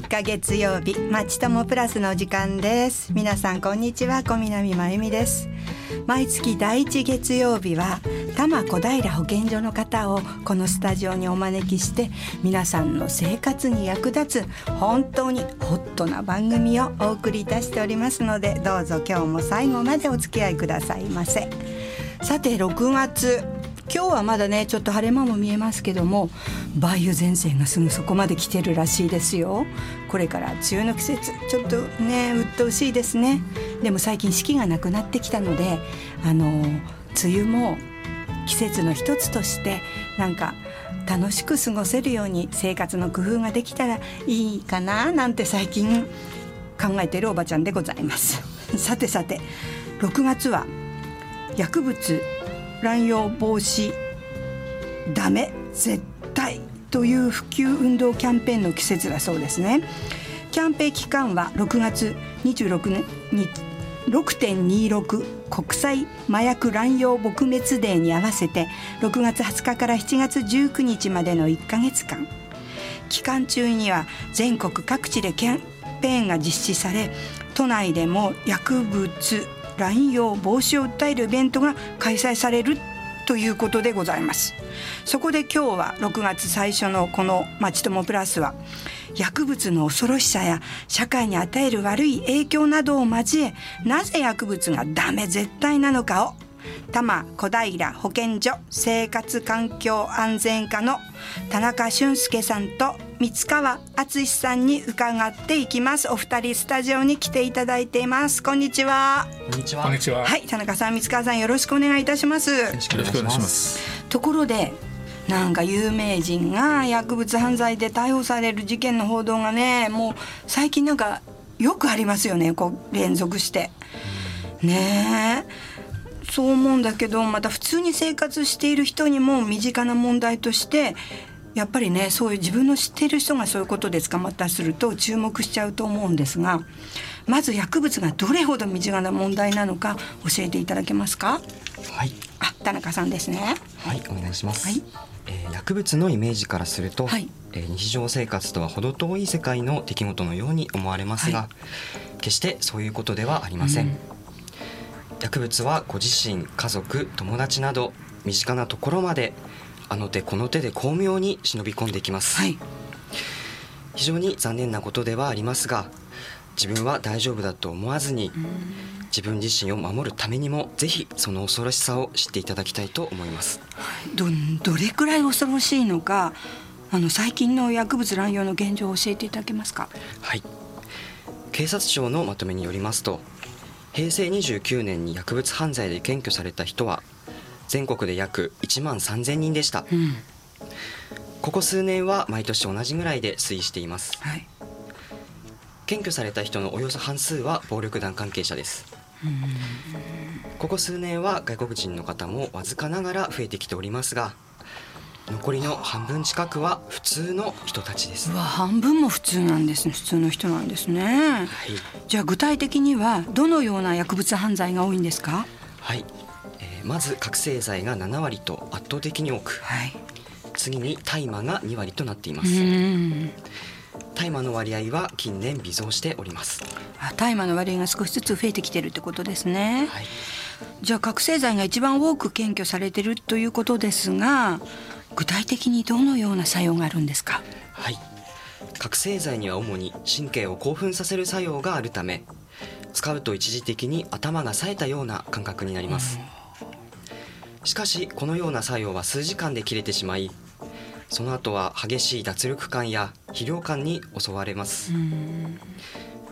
3日月曜日まちともプラスの時間です。皆さんこんにちは。小南真由美です。毎月第一月曜日は多摩小平保健所の方をこのスタジオにお招きして皆さんの生活に役立つ本当にホットな番組をお送りいたしておりますのでどうぞ今日も最後までお付き合いくださいませ。さて6月今日はまだねちょっと晴れ間も見えますけども梅雨前線がすぐそこまで来てるらしいですよ。これから梅雨の季節ちょっとね鬱陶しいですね。でも最近四季がなくなってきたのであの梅雨も季節の一つとしてなんか楽しく過ごせるように生活の工夫ができたらいいかななんて最近考えてるおばちゃんでございます。さてさて6月は薬物乱用防止。ダメ絶対。という普及運動キャンペーンの季節だそうですね。キャンペーン期間は6月26年に6.26国際麻薬乱用撲滅デーに合わせて6月20日から7月19日までの1ヶ月間。期間中には全国各地でキャンペーンが実施され都内でも薬物乱用防止を訴えるイベントが開催されるということでございます。そこで今日は6月最初のこの「まちともプラスは」薬物の恐ろしさや社会に与える悪い影響などを交えなぜ薬物がダメ絶対なのかを多摩小平保健所生活環境安全課の田中俊介さんと三川敦さんに伺っていきますお二人スタジオに来ていただいていますこんにちはこんにちは。こんにちは。はい田中さん三川さんよろしくお願いいたしますよろしくお願いします。ところでなんか有名人が薬物犯罪で逮捕される事件の報道がねもう最近なんかよくありますよねこう連続して。ねえそう思うんだけどまた普通に生活している人にも身近な問題としてやっぱりねそういう自分の知っている人がそういうことで捕まったりすると注目しちゃうと思うんですがまず薬物がどれほど身近な問題なのか教えていただけますか？はい。あ田中さんですね。はい、お願いします。はいえー薬物のイメージからすると、はいえー日常生活とは程遠い世界の出来事のように思われますが、は決してそういうことではありません。うん薬物はご自身、家族、友達など身近なところまであの手この手で巧妙に忍び込んできます。はい。非常に残念なことではありますが自分は大丈夫だと思わずに自分自身を守るためにもぜひその恐ろしさを知っていただきたいと思います。どどれくらい恐ろしいのかあの最近の薬物乱用の現状を教えていただけますか？はい。警察庁のまとめによりますと平成29年に薬物犯罪で検挙された人は全国で約1万3000人でした。うん。ここ数年は毎年同じぐらいで推移しています。はい。検挙された人のおよそ半数は暴力団関係者です。ここ数年は外国人の方もわずかながら増えてきておりますが残りの半分近くは普通の人たちですうわ半分も普通なんですね普通の人なんですね。はい、じゃあ具体的にはどのような薬物犯罪が多いんですか？はいえーまず覚醒剤が7割と圧倒的に多くはい。次に大麻が2割となっていまうすん。大麻の割合は近年微増しておりますあ大麻の割合が少しずつ増えてきてるってことですね。はいじゃあ覚醒剤が一番多く検挙されてるということですが、具体的にどのような作用があるんですか？はい。覚醒剤には主に神経を興奮させる作用があるため使うと一時的に頭が冴えたような感覚になります。しかしこのような作用は数時間で切れてしまいその後は激しい脱力感や疲労感に襲われます。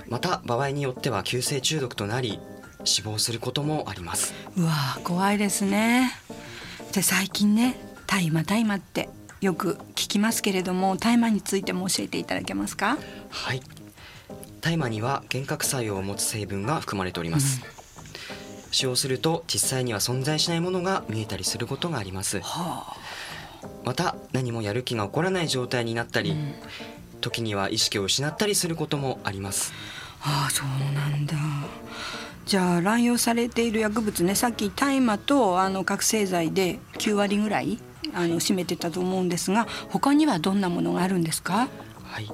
また場合によっては急性中毒となり死亡することもあります。うわー怖いですね。で最近ね大麻大麻ってよく聞きますけれども大麻についても教えていただけますか？はい。大麻には幻覚作用を持つ成分が含まれております、使用すると実際には存在しないものが見えたりすることがあります。はまた何もやる気が起こらない状態になったり、時には意識を失ったりすることもあります。あ、ああそうなんだ。じゃあ乱用されている薬物ね。さっき大麻とあの覚醒剤で9割ぐらいあの占めてたと思うんですが他にはどんなものがあるんですか？はい、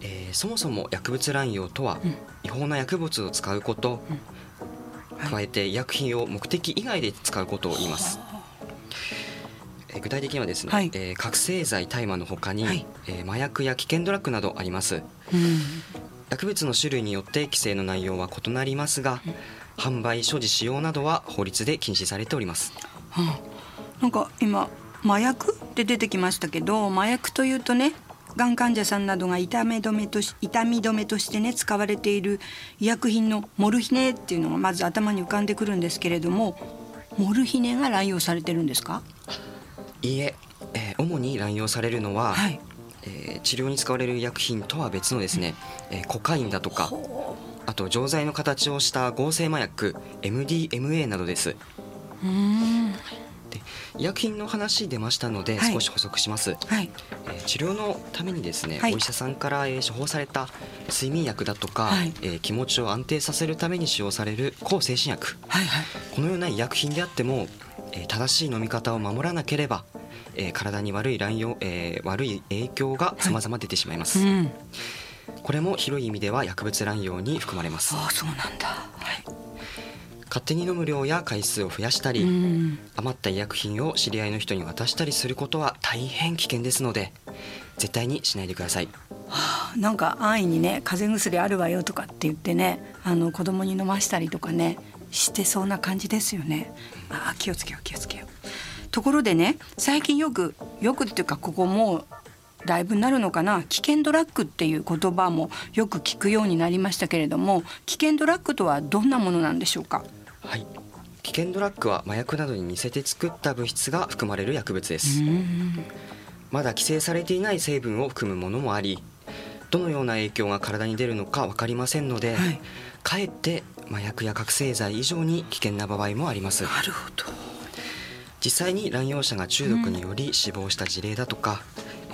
えーえーそもそも薬物乱用とは、違法な薬物を使うこと、はい。加えて医薬品を目的以外で使うことを言います、えー具体的にはですね、はい。えー覚醒剤大麻の他に、はい。えー麻薬や危険ドラッグなどあります。うん。薬物の種類によって規制の内容は異なりますが、販売所持使用などは法律で禁止されております。はあ。なんか今麻薬？って出てきましたけど麻薬というとねがん患者さんなどが痛み止めとし痛み止めとしてね使われている医薬品のモルヒネっていうのがまず頭に浮かんでくるんですけれどもモルヒネが乱用されてるんですか？いいええー主に乱用されるのは、はい。えー治療に使われる医薬品とは別のですね、えーコカインだとかあと錠剤の形をした合成麻薬 MDMA などです。うーん。で医薬品の話出ましたのではい。少し補足します、はい。えー治療のためにですね、はい。お医者さんから、えー処方された睡眠薬だとか、はい。えー気持ちを安定させるために使用される抗精神薬。はいはい。このような医薬品であっても、えー正しい飲み方を守らなければ、えー体に悪い乱用、えー悪い影響が様々出てしまいます、うん。これも広い意味では薬物乱用に含まれます。ああそうなんだ。はい勝手に飲む量や回数を増やしたり、うん。余った医薬品を知り合いの人に渡したりすることは大変危険ですので絶対にしないでください。なんか安易にね風邪薬あるわよとかって言ってねあの子供に飲ましたりとかねしてそうな感じですよね。あー気をつけよう気をつけよう。ところでね最近よくよくっていうかここもうだいぶなるのかな。危険ドラッグっていう言葉もよく聞くようになりましたけれども危険ドラッグとはどんなものなんでしょうか？はい。危険ドラッグは麻薬などに似せて作った物質が含まれる薬物です、まだ規制されていない成分を含むものもありどのような影響が体に出るのか分かりませんので、はい。かえって麻薬や覚醒剤以上に危険な場合もあります。なるほど。実際に乱用者が中毒により死亡した事例だとか、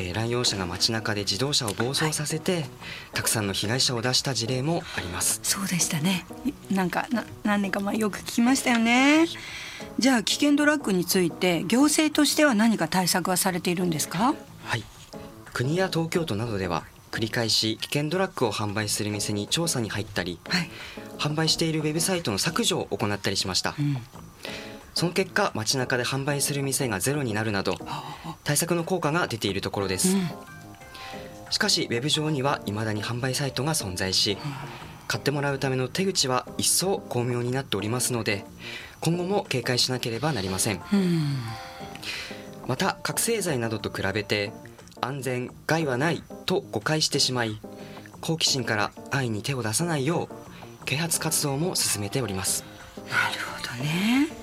えー乱用者が街中で自動車を暴走させて、たくさんの被害者を出した事例もあります。そうでしたね。いなんかな何年か前よく聞きましたよね。じゃあ危険ドラッグについて行政としては何か対策はされているんですか？はい。国や東京都などでは繰り返し危険ドラッグを販売する店に調査に入ったりはい、販売しているウェブサイトの削除を行ったりしました、うん、その結果街中で販売する店がゼロになるなど対策の効果が出ているところです、しかしウェブ上には未だに販売サイトが存在し買ってもらうための手口は一層巧妙になっておりますので今後も警戒しなければなりません。うん。また覚醒剤などと比べて安全害はないと誤解してしまい好奇心から安易に手を出さないよう啓発活動も進めております。なるほどね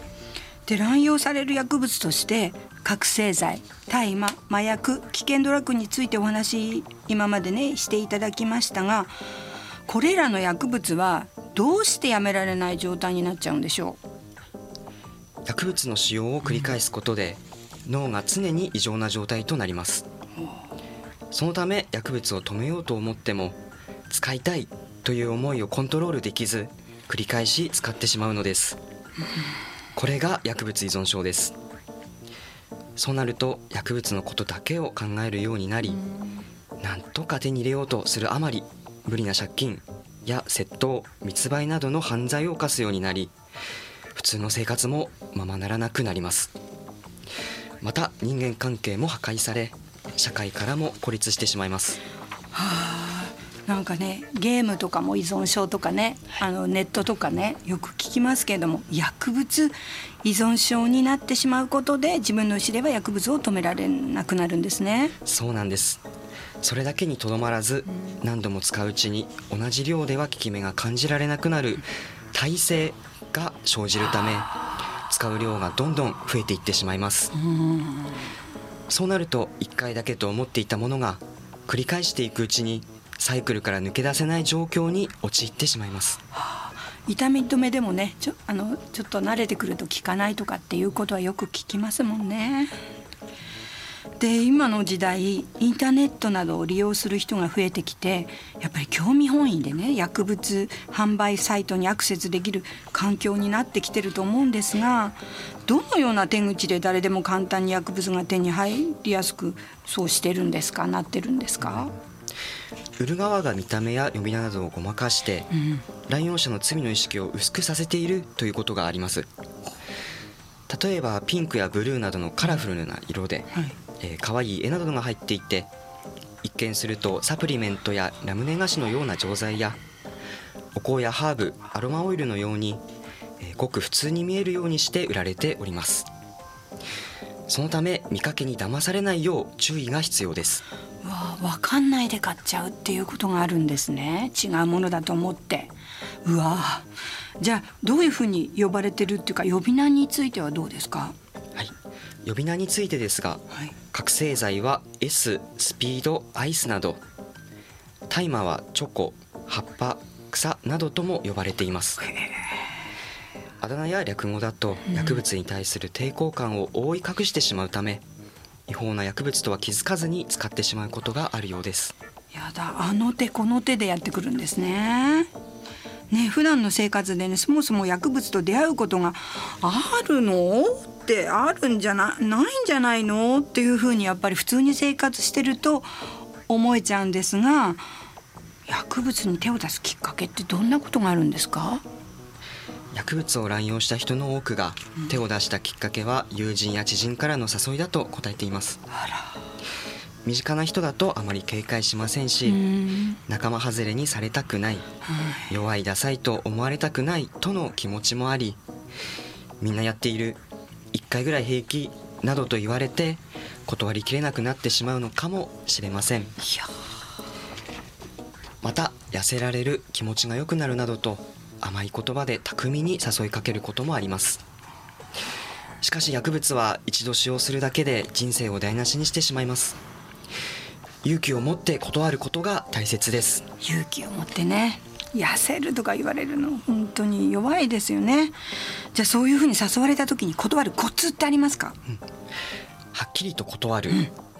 で乱用される薬物として覚醒剤大麻麻薬危険ドラッグについてお話今までねしていただきましたがこれらの薬物はどうしてやめられない状態になっちゃうんでしょう？薬物の使用を繰り返すことで脳が常に異常な状態となります。そのため薬物を止めようと思っても使いたいという思いをコントロールできず繰り返し使ってしまうのです。これが薬物依存症です。そうなると薬物のことだけを考えるようになりなんとか手に入れようとするあまり無理な借金や窃盗密売などの犯罪を犯すようになり普通の生活もままならなくなります。また人間関係も破壊され社会からも孤立してしまいます。うなんかねゲームとかも依存症とかねあのネットとかねよく聞きますけれども薬物依存症になってしまうことで自分の意思では薬物を止められなくなるんですね。そうなんです。それだけにとどまらず何度も使ううちに同じ量では効き目が感じられなくなる耐性が生じるため使う量がどんどん増えていってしまいます。そうなると1回だけと思っていたものが繰り返していくうちにサイクルから抜け出せない状況に陥ってしまいます。痛み止めでもねちょあのちょっと慣れてくると効かないとかっていうことはよく聞きますもんね。で今の時代インターネットなどを利用する人が増えてきてやっぱり興味本位でね薬物販売サイトにアクセスできる環境になってきてると思うんですがどのような手口で誰でも簡単に薬物が手に入りやすくそうしてるんですかなってるんですか？売る側が見た目や呼び名などをごまかしてうん。乱用者の罪の意識を薄くさせているということがあります。例えばピンクやブルーなどのカラフルな色で、はい。えー、可愛い絵などが入っていて一見するとサプリメントやラムネ菓子のような錠剤やお香やハーブアロマオイルのように、えーごく普通に見えるようにして売られておりますそのため見かけに騙されないよう注意が必要です。わあ分かんないで買っちゃうっていうことがあるんですね。違うものだと思って。うわあ。じゃあどういうふうに呼ばれてるっていうか呼び名についてはどうですか？はい。呼び名についてですがはい。覚醒剤は S スピードアイスなど大麻はチョコ葉っぱ草などとも呼ばれていますあだ名や略語だとうん。薬物に対する抵抗感を覆い隠してしまうため違法な薬物とは気づかずに使ってしまうことがあるようです。やだあの手この手でやってくるんですね。ね普段の生活でねそもそも薬物と出会うことがあるの？ってあるんじゃなないんじゃないの？っていうふうにやっぱり普通に生活してると思えちゃうんですが薬物に手を出すきっかけってどんなことがあるんですか？薬物を乱用した人の多くが手を出したきっかけは友人や知人からの誘いだと答えています。あ身近な人だとあまり警戒しませんらし、うん。仲間外れにされたくないはい。弱いダサいと思われたくないとの気持ちもありみんなやっている1回ぐらい平気などと言われて断りきれなくなってしまうのかもしれません。また痩せられる気持ちが良くなるなどと甘い言葉で巧みに誘いかけることもあります。しかし薬物は一度使用するだけで人生を台無しにしてしまいます。勇気を持って断ることが大切です。勇気を持ってね。痩せるとか言われるの本当に弱いですよね。じゃあそういうふうに誘われた時に断るコツってありますか？はっきりと断る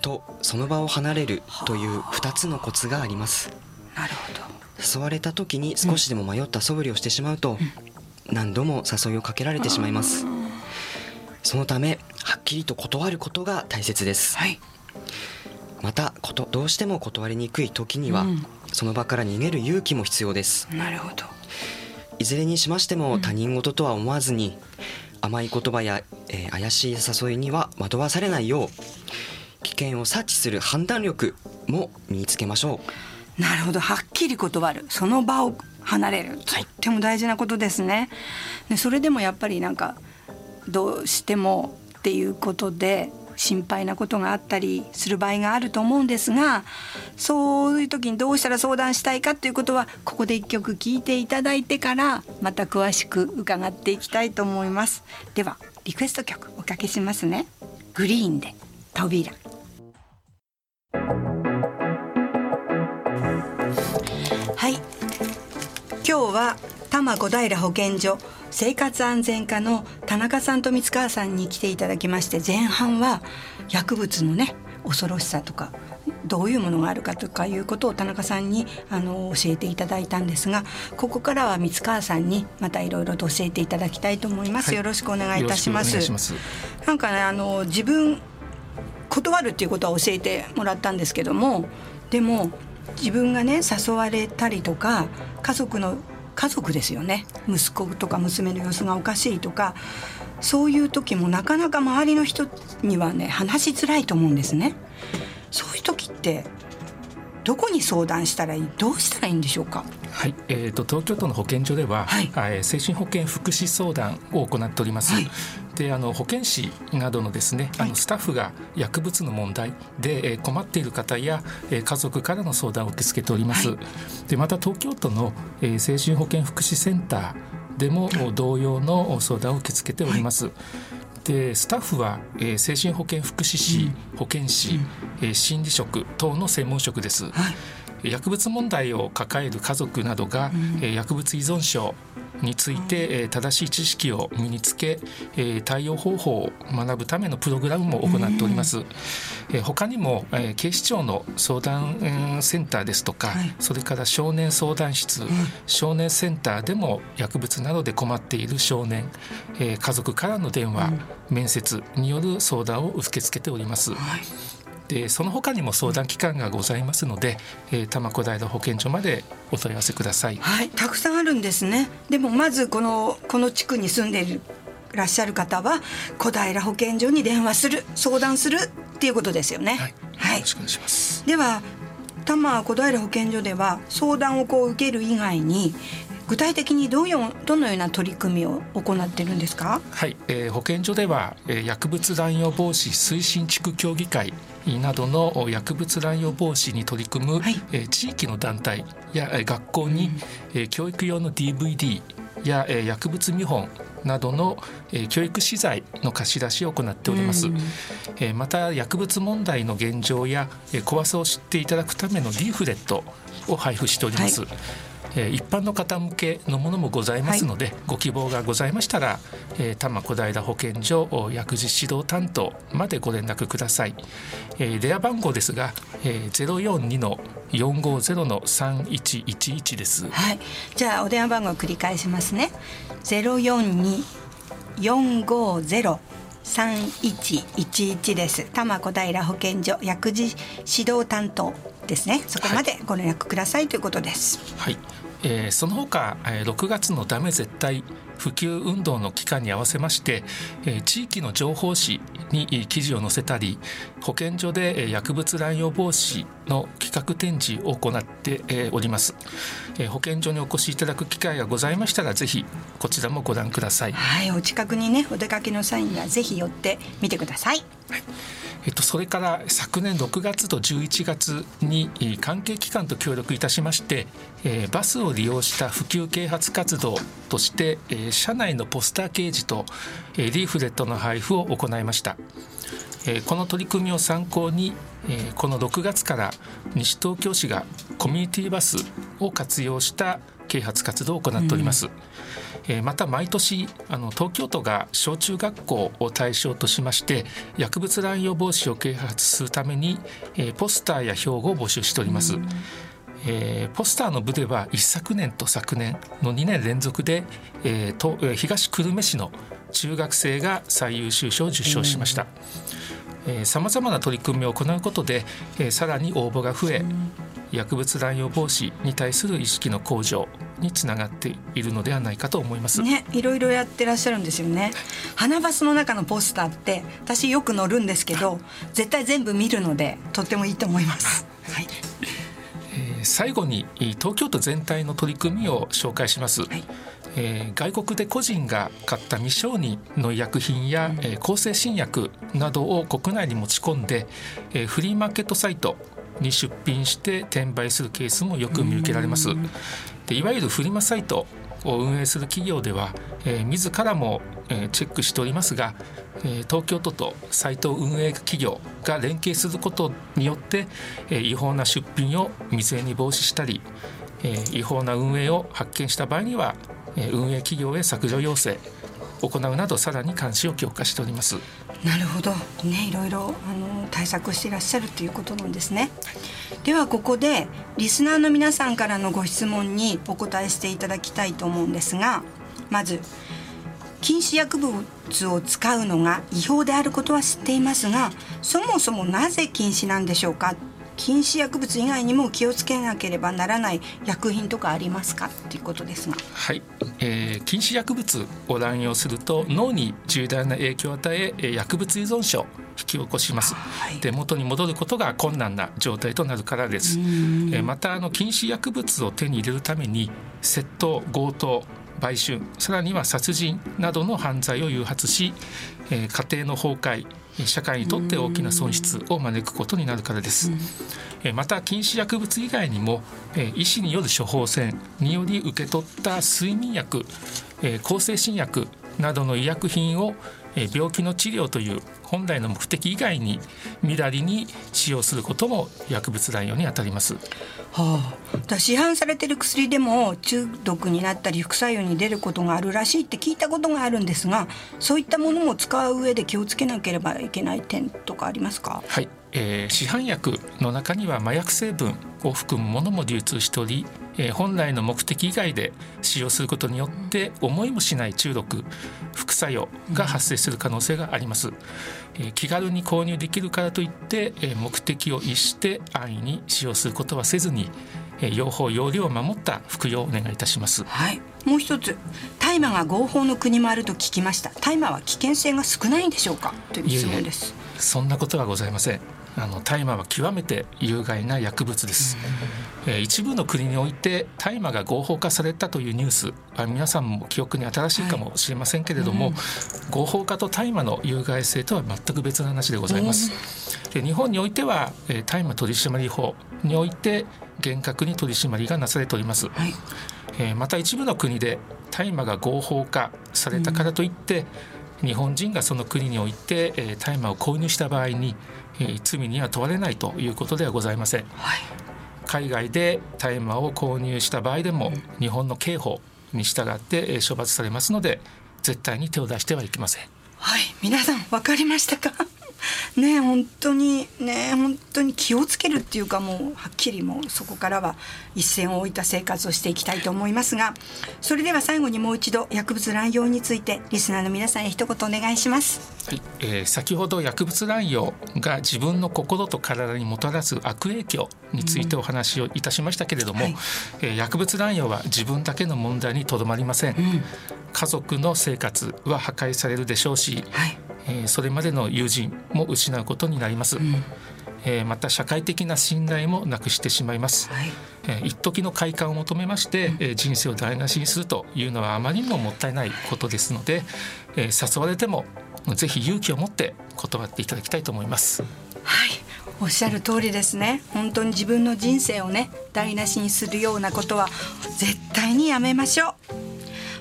とその場を離れるという2つのコツがあります。なるほど誘われた時に少しでも迷った素振りをしてしまうと何度も誘いをかけられてしまいます。そのためはっきりと断ることが大切です。はい。またことどうしても断りにくい時には、うん。その場から逃げる勇気も必要です。なるほど。いずれにしましても他人事とは思わずに、甘い言葉や、えー怪しい誘いには惑わされないよう危険を察知する判断力も身につけましょうなるほど。はっきり断る。その場を離れる。とっても大事なことですね。でそれでもやっぱりなんかどうしてもっていうことで心配なことがあったりする場合があると思うんですがそういう時にどうしたら相談したいかということはここで一曲聴いていただいてからまた詳しく伺っていきたいと思います。ではリクエスト曲おかけしますね。グリーンで扉今日は多摩小平保健所生活安全課の田中さんと三川さんに来ていただきまして前半は薬物のね恐ろしさとかどういうものがあるかとかいうことを田中さんにあの教えていただいたんですがここからは三川さんにまたいろいろと教えていただきたいと思います、はいよろしくお願いいたします。なんかねあの自分断るっていうことは教えてもらったんですけどもでも自分がね誘われたりとか家族の家族ですよね。息子とか娘の様子がおかしいとかそういう時もなかなか周りの人にはね話しづらいと思うんですね。そういう時ってどこに相談したらいいどうしたらいいんでしょうか？はい、えー、と東京都の保健所では、はい。えー精神保健福祉相談を行っております。はいであの保健師などのですね、あはい。のスタッフが薬物の問題で、えー困っている方や、えー家族からの相談を受け付けております。はい。でまた東京都の、えー精神保健福祉センターでも同様の相談を受け付けております。でスタッフは、えー精神保健福祉士、保健師、えー心理職等の専門職です。はい。薬物問題を抱える家族などが、えー薬物依存症について、えー正しい知識を身につけ、えー対応方法を学ぶためのプログラムも行っております。えー他にも、えー警視庁の相談、うんセンターですとか、はい。それから少年相談室、少年センターでも薬物などで困っている少年、えー家族からの電話、面接による相談を受け付けております。はいでその他にも相談機関がございますので、えー、多摩小平保健所までお問い合わせください。はい、たくさんあるんですね。でもまずこのこの地区に住んでいるらっしゃる方は小平保健所に電話する相談するっていうことですよね。はい、はい、よろしくお願いします。では多摩小平保健所では相談をこう受ける以外に具体的にどういうどのような取り組みを行っているんですか？はい、えー、保健所では、えー、薬物乱用防止推進地区協議会などの薬物乱用防止に取り組む、はい、えー、地域の団体や学校に、うん、えー、教育用の DVD や、えー、薬物見本などの、えー、教育資材の貸し出しを行っております、うん、えー、また薬物問題の現状や、えー、怖さを知っていただくためのリーフレットを配布しております、はいえ一般の方向けのものもございますので、はい、ご希望がございましたら、えー、多摩小平保健所薬事指導担当までご連絡ください、えー、電話番号ですが、えー、042の450の3111です。はい。じゃあお電話番号を繰り返しますね。042 450 3111です。多摩小平保健所薬事指導担当ですね。そこまでご連絡ください、はい、ということです。はい。えー、その他、えー、6月のダメ絶対普及運動の期間に合わせまして、えー、地域の情報誌に記事を載せたり保健所で薬物乱用防止の企画展示を行っております、えー、保健所にお越しいただく機会がございましたらぜひこちらもご覧ください。はい。お近くにねお出かけの際にはぜひ寄ってみてください、はいっと、それから昨年6月と11月に関係機関と協力いたしまして、えー、バスを利用した普及啓発活動として、えー、車内のポスター掲示と、えー、リーフレットの配布を行いました。え、この取り組みを参考に、え、この6月から西東京市がコミュニティバスを活用した啓発活動を行っております。うんえまた毎年あの東京都が小中学校を対象としまして薬物乱用防止を啓発するために、えポスターや標語を募集しております。えー、ポスターの部では一昨年と昨年の2年連続で、えー、と東久留米市の中学生が最優秀賞を受賞しました。さまざまな取り組みを行うことで、えー、さらに応募が増え、薬物乱用防止に対する意識の向上につながっているのではないかと思います。ね、いろいろやってらっしゃるんですよね。花バスの中のポスターって私よく乗るんですけど、絶対全部見るのでとってもいいと思います。はい。えー、最後に東京都全体の取り組みを紹介します。はいえー、外国で個人が買った未承認の医薬品や、えー、抗生新薬などを国内に持ち込んで、えー、フリーマーケットサイトに出品して転売するケースもよく見受けられます。でいわゆるフリマサイトを運営する企業では、えー、自らも、えー、チェックしておりますが、えー、東京都とサイト運営企業が連携することによって、えー、違法な出品を未然に防止したり、えー、違法な運営を発見した場合には、えー、運営企業へ削除要請行うなどさらに監視を強化しております。なるほど、ね、いろいろあの対策していらっしゃるということなんですね。ではここでリスナーの皆さんからのご質問にお答えしていただきたいと思うんですが、まず禁止薬物を使うのが違法であることは知っていますが、そもそもなぜ禁止なんでしょうか？禁止薬物以外にも気をつけなければならない薬品とかありますか？ということですが。はい、えー、禁止薬物を乱用すると脳に重大な影響を与え薬物依存症を引き起こします。はい、で元に戻ることが困難な状態となるからです。えー、またあの禁止薬物を手に入れるために窃盗強盗売春さらには殺人などの犯罪を誘発し、えー、家庭の崩壊社会にとって大きな損失を招くことになるからです。また禁止薬物以外にも医師による処方箋により受け取った睡眠薬抗生新薬などの医薬品を病気の治療という本来の目的以外にみだりに使用することも薬物乱用にあたります。はあ、市販されてる薬でも中毒になったり副作用に出ることがあるらしいって聞いたことがあるんですがそういったものも使う上で気をつけなければいけない点とかありますか？はい、えー、市販薬の中には麻薬成分を含むものも流通しておりえー、本来の目的以外で使用することによって思いもしない中毒副作用が発生する可能性があります、えー、気軽に購入できるからといって、えー、目的を逸して安易に使用することはせずに用法用量を守った服用をお願いいたします。はい。もう一つ、大麻が合法の国もあると聞きました。大麻は危険性が少ないんでしょうか？という質問です。そんなことはございません。あの大麻は極めて有害な薬物です、えー、一部の国において大麻が合法化されたというニュースは皆さんも記憶に新しいかもしれませんけれども、はいうん、合法化と大麻の有害性とは全く別の話でございます、で日本においては、えー、大麻取締法において厳格に取り締まりがなされております、はい、えー、また一部の国で大麻が合法化されたからといって、うん、日本人がその国において、えー、大麻を購入した場合に罪には問われないということではございません、はい、海外で大麻を購入した場合でも、日本の刑法に従って処罰されますので絶対に手を出してはいけません。はい。皆さん分かりましたか？ね本当にね本当に気をつけるっていうかもうはっきりもうそこからは一線を置いた生活をしていきたいと思いますがそれでは最後にもう一度薬物乱用についてリスナーの皆さんへ一言お願いします。はい、えー、先ほど薬物乱用が自分の心と体にもたらす悪影響についてお話をいたしましたけれども、うん。はい、えー、薬物乱用は自分だけの問題にとどまりません、うん、家族の生活は破壊されるでしょうし、はいえー、それまでの友人も失うことになります、うん、えー、また社会的な信頼もなくしてしまいます、はい、えー、一時の快感を求めまして、うん、えー、人生を台無しにするというのはあまりにももったいないことですので、えー、誘われてもぜひ勇気を持って断っていただきたいと思います。はい。おっしゃる通りですね。本当に自分の人生をね台無しにするようなことは絶対にやめましょう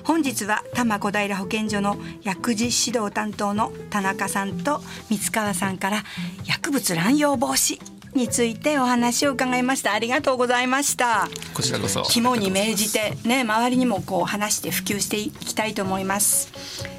本日は多摩小平保健所の薬事指導担当の田中さんと三川さんから薬物乱用防止についてお話を伺いました。ありがとうございました。こちらこそ。肝に銘じてね周りにもこう話して普及していきたいと思います。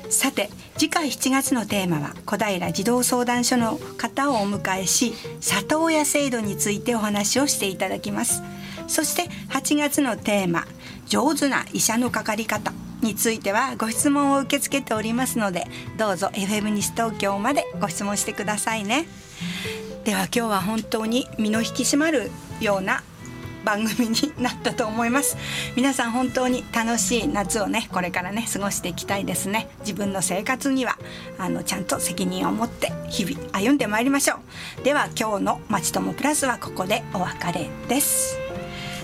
さて次回7月のテーマは小平児童相談所の方をお迎えし里親制度についてお話をしていただきます。そして8月のテーマ上手な医者のかかり方についてはご質問を受け付けておりますのでどうぞ FM 西東京までご質問してくださいね。では今日は本当に身の引き締まるような番組になったと思います。皆さん本当に楽しい夏をねこれからね過ごしていきたいですね。自分の生活にはあのちゃんと責任を持って日々歩んでまいりましょう。では今日の「まちともプラス」はここでお別れです。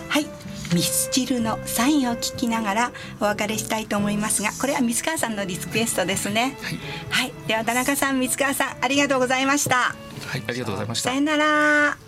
はい。ミスチルのサインを聞きながらお別れしたいと思いますがこれは三川さんのリクエストですね、はい、はい、では田中さん三川さんありがとうございました。はい。ありがとうございました。さよなら